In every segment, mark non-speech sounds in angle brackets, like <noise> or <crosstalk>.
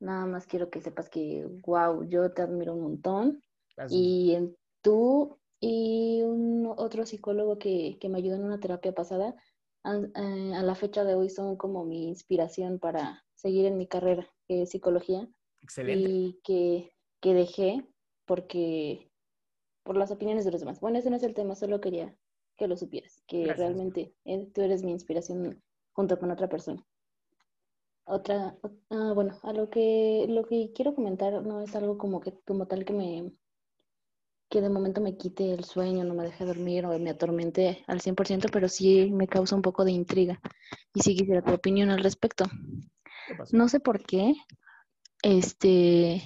Nada más quiero que sepas que, wow, yo te admiro un montón. Y en tú y un otro psicólogo que, me ayudó en una terapia pasada, eh, a, la fecha de hoy son como mi inspiración para seguir en mi carrera, que es psicología. Excelente. Y que, dejé porque por las opiniones de los demás. Bueno, ese no es el tema, solo quería que lo supieras, que realmente eh, tú eres mi inspiración junto con otra persona. Otra, ah, bueno, a lo que, lo que quiero comentar no es algo como que, como tal que me, que de momento me quite el sueño, no me deje dormir o me atormente al 100%, pero sí me causa un poco de intriga. Y sí quisiera tu opinión al respecto. No sé por qué, este,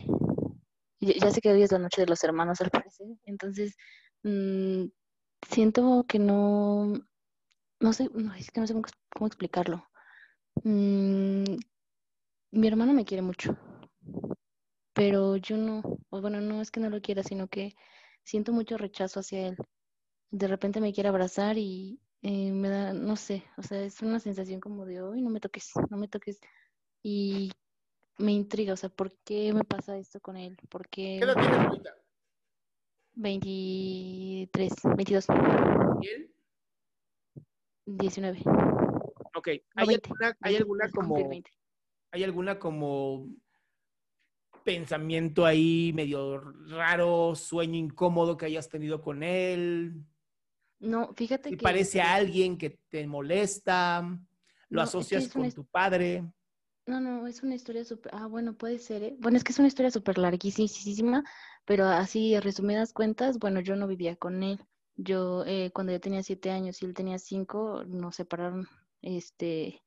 ya sé que hoy es la noche de los hermanos al parecer, entonces mm, siento que no, no sé, no, es que no sé cómo, explicarlo. Mm, mi hermano me quiere mucho, pero yo no, bueno, no es que no lo quiera, sino que siento mucho rechazo hacia él. De repente me quiere abrazar y eh, me da, no sé, o sea, es una sensación como de, hoy no me toques, no me toques. Y me intriga, o sea, ¿por qué me pasa esto con él? ¿Por qué... ¿Qué edad tienes ahorita? 23, 22. ¿Y él? 19. Ok, ¿hay, alguna, ¿hay alguna como ¿Hay alguna como pensamiento ahí medio raro, sueño incómodo que hayas tenido con él? No, fíjate que... parece a alguien que te molesta? ¿Lo asocias con tu padre? No, no, es una historia súper... Ah, bueno, puede ser, ¿eh? Bueno, es que es una historia súper larguísima, pero así, resumidas cuentas, bueno, yo no vivía con él. Yo, eh, cuando yo tenía siete años y él tenía cinco, nos separaron, este,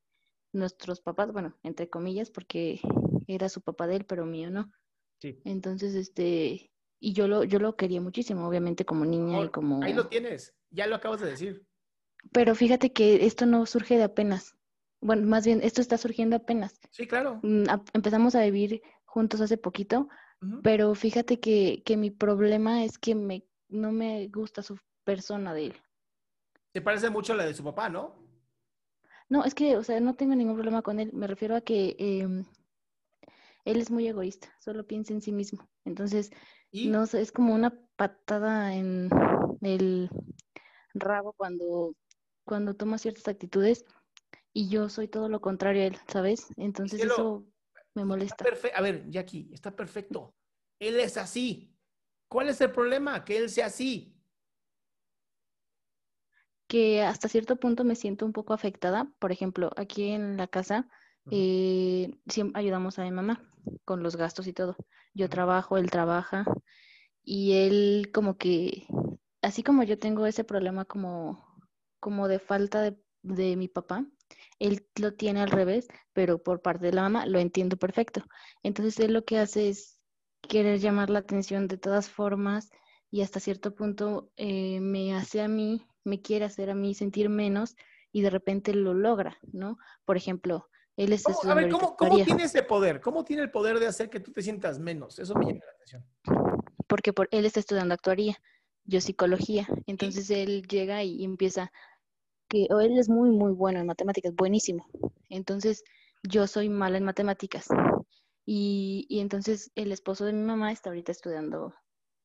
nuestros papás, bueno, entre comillas, porque era su papá de él, pero mío no. Sí. Entonces, este, y yo lo, yo lo quería muchísimo, obviamente como niña y como... Ahí lo tienes, ya lo acabas de decir. Pero fíjate que esto no surge de apenas. Bueno, más bien, esto está surgiendo apenas. Sí, claro. Mm, empezamos a vivir juntos hace poquito, pero fíjate que, que mi problema es que me, no me gusta su persona de él. Se parece mucho a la de su papá, ¿no? No, es que, o sea, no tengo ningún problema con él. Me refiero a que em, él es muy egoísta, solo piensa en sí mismo. Entonces, no sé, es como una patada en el rabo cuando, cuando toma ciertas actitudes y yo soy todo lo contrario a él, ¿sabes? Entonces eso me molesta. A ver, Jackie, está perfecto. Él es así. ¿Cuál es el problema? Que él sea así que hasta cierto punto me siento un poco afectada. Por ejemplo, aquí en la casa eh, siempre ayudamos a mi mamá con los gastos y todo. Yo trabajo, él trabaja y él como que, así como yo tengo ese problema como, como de falta de, de mi papá, él lo tiene al revés, pero por parte de la mamá lo entiendo perfecto. Entonces él lo que hace es querer llamar la atención de todas formas y hasta cierto punto eh, me hace a mí me quiere hacer a mí sentir menos y de repente lo logra, ¿no? Por ejemplo, él es... ¿Cómo, a ver, ¿cómo, tiene ese poder? ¿Cómo tiene el poder de hacer que tú te sientas menos? Eso me llama la atención. Porque por, él está estudiando actuaría, yo psicología, entonces él llega y empieza, que él es muy, muy bueno en matemáticas, buenísimo. Entonces yo soy mala en matemáticas. Y, y entonces el esposo de mi mamá está ahorita estudiando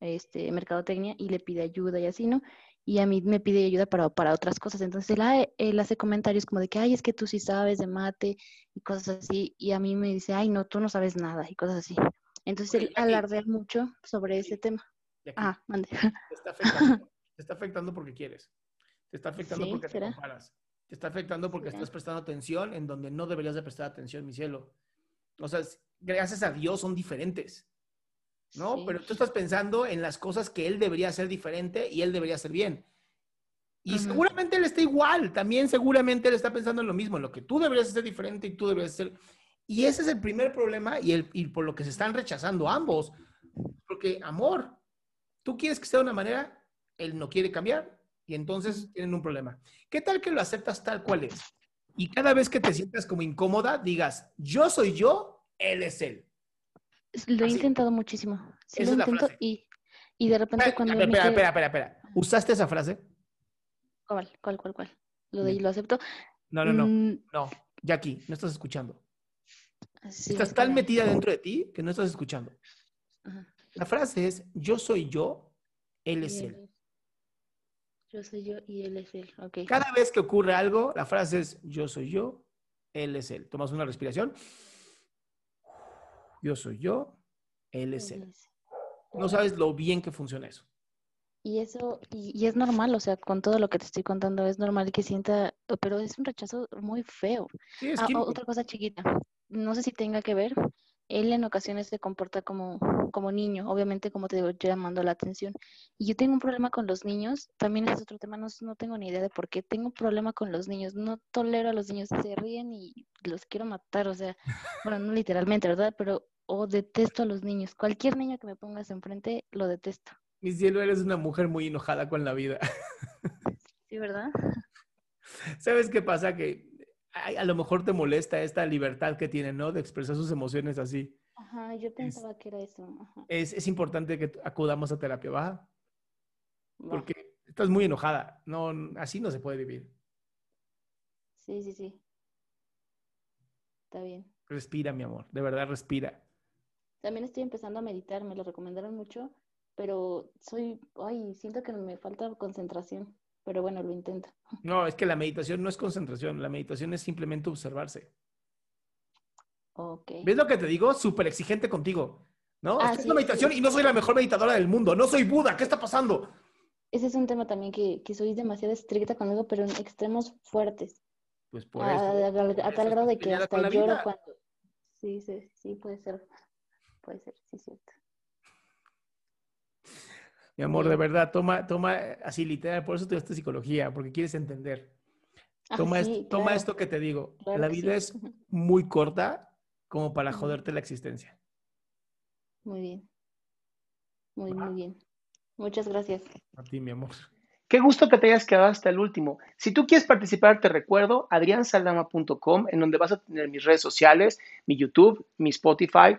este, mercadotecnia y le pide ayuda y así, ¿no? Y a mí me pide ayuda para, para otras cosas. Entonces él, hace comentarios como de que, ay, es que tú sí sabes de mate y cosas así, y a mí me dice, ay, no, tú no sabes nada y cosas así. Entonces él alardea mucho sobre ese tema. Ah, mande. <laughs> Te está, afectando, te está afectando porque quieres. Te está afectando porque te comparas. Te está afectando porque estás prestando atención en donde no deberías de prestar atención, mi cielo. O sea, gracias a Dios son diferentes. ¿No? Pero tú estás pensando en las cosas que él debería hacer diferente y él debería hacer bien. Y seguramente él está igual, también seguramente él está pensando en lo mismo, en lo que tú deberías hacer diferente y tú deberías hacer. Y ese es el primer problema y, el, y por lo que se están rechazando ambos. Porque, amor, tú quieres que sea de una manera, él no quiere cambiar y entonces tienen un problema. ¿Qué tal que lo aceptas tal cual es? Y cada vez que te sientas como incómoda, digas, yo soy yo, él es él. Lo he intentado muchísimo. Sí, lo intento y, y, de repente cuando... Espera, espera, espera, espera, ¿Usaste esa frase? ¿Cuál, cuál, cuál, cuál? Lo de lo acepto. No, no, no. Mm. No, Jackie, no estás escuchando estás tan metida dentro de ti que no estás escuchando. La frase es, yo soy yo, él es él. Yo soy yo y él es él. Cada vez que ocurre algo, la frase es, yo soy yo, él es él. Tomas una respiración. Yo soy yo, él es él. No sabes lo bien que funciona eso. Y eso, y, es normal, o sea, con todo lo que te estoy contando, es normal que sienta, pero es un rechazo muy feo. Ah, otra cosa chiquita, no sé si tenga que ver, él en ocasiones se comporta como, como niño, obviamente como te digo, llamando la atención. Y yo tengo un problema con los niños, también es otro tema, no, no tengo ni idea de por qué, tengo un problema con los niños, no tolero a los niños, se ríen y los quiero matar, o sea, <laughs> bueno, no literalmente, ¿verdad? Pero, o detesto a los niños, cualquier niño que me pongas enfrente, lo detesto. Mi cielo, eres una mujer muy enojada con la vida. <laughs> Sí, ¿verdad? ¿Sabes qué pasa? Que a lo mejor te molesta esta libertad que tiene, ¿no? De expresar sus emociones así. Ajá, yo pensaba que era eso. Es, importante que acudamos a terapia baja. Porque estás muy enojada. No, así no se puede vivir. Sí, sí, sí. Está bien. Respira, mi amor. De verdad, respira. También estoy empezando a meditar. Me lo recomendaron mucho. Pero soy, ay, siento que me falta concentración pero bueno, lo intento. No, es que la meditación no es concentración, la meditación es simplemente observarse. Okay. ¿Ves lo que te digo? Súper exigente contigo. ¿No? Ah, es una meditación y no soy la mejor meditadora del mundo. No soy Buda. ¿Qué está pasando? Ese es un tema también que, que soy demasiado estricta conmigo, pero en extremos fuertes. Pues por eso. A, tal grado de que hasta lloro cuando. Sí, sí, sí, puede ser. Puede ser, sí, cierto. Mi amor, de verdad, toma, toma así literal, por eso te estudiaste psicología, porque quieres entender. Ah, toma, esto, toma esto que te digo. la vida es muy corta como para joderte la existencia. Muy bien. Muy, muy bien. Muchas gracias. A ti, mi amor. Qué gusto que te hayas quedado hasta el último. Si tú quieres participar, te recuerdo adriansaldama.com, en donde vas a tener mis redes sociales, mi YouTube, mi Spotify,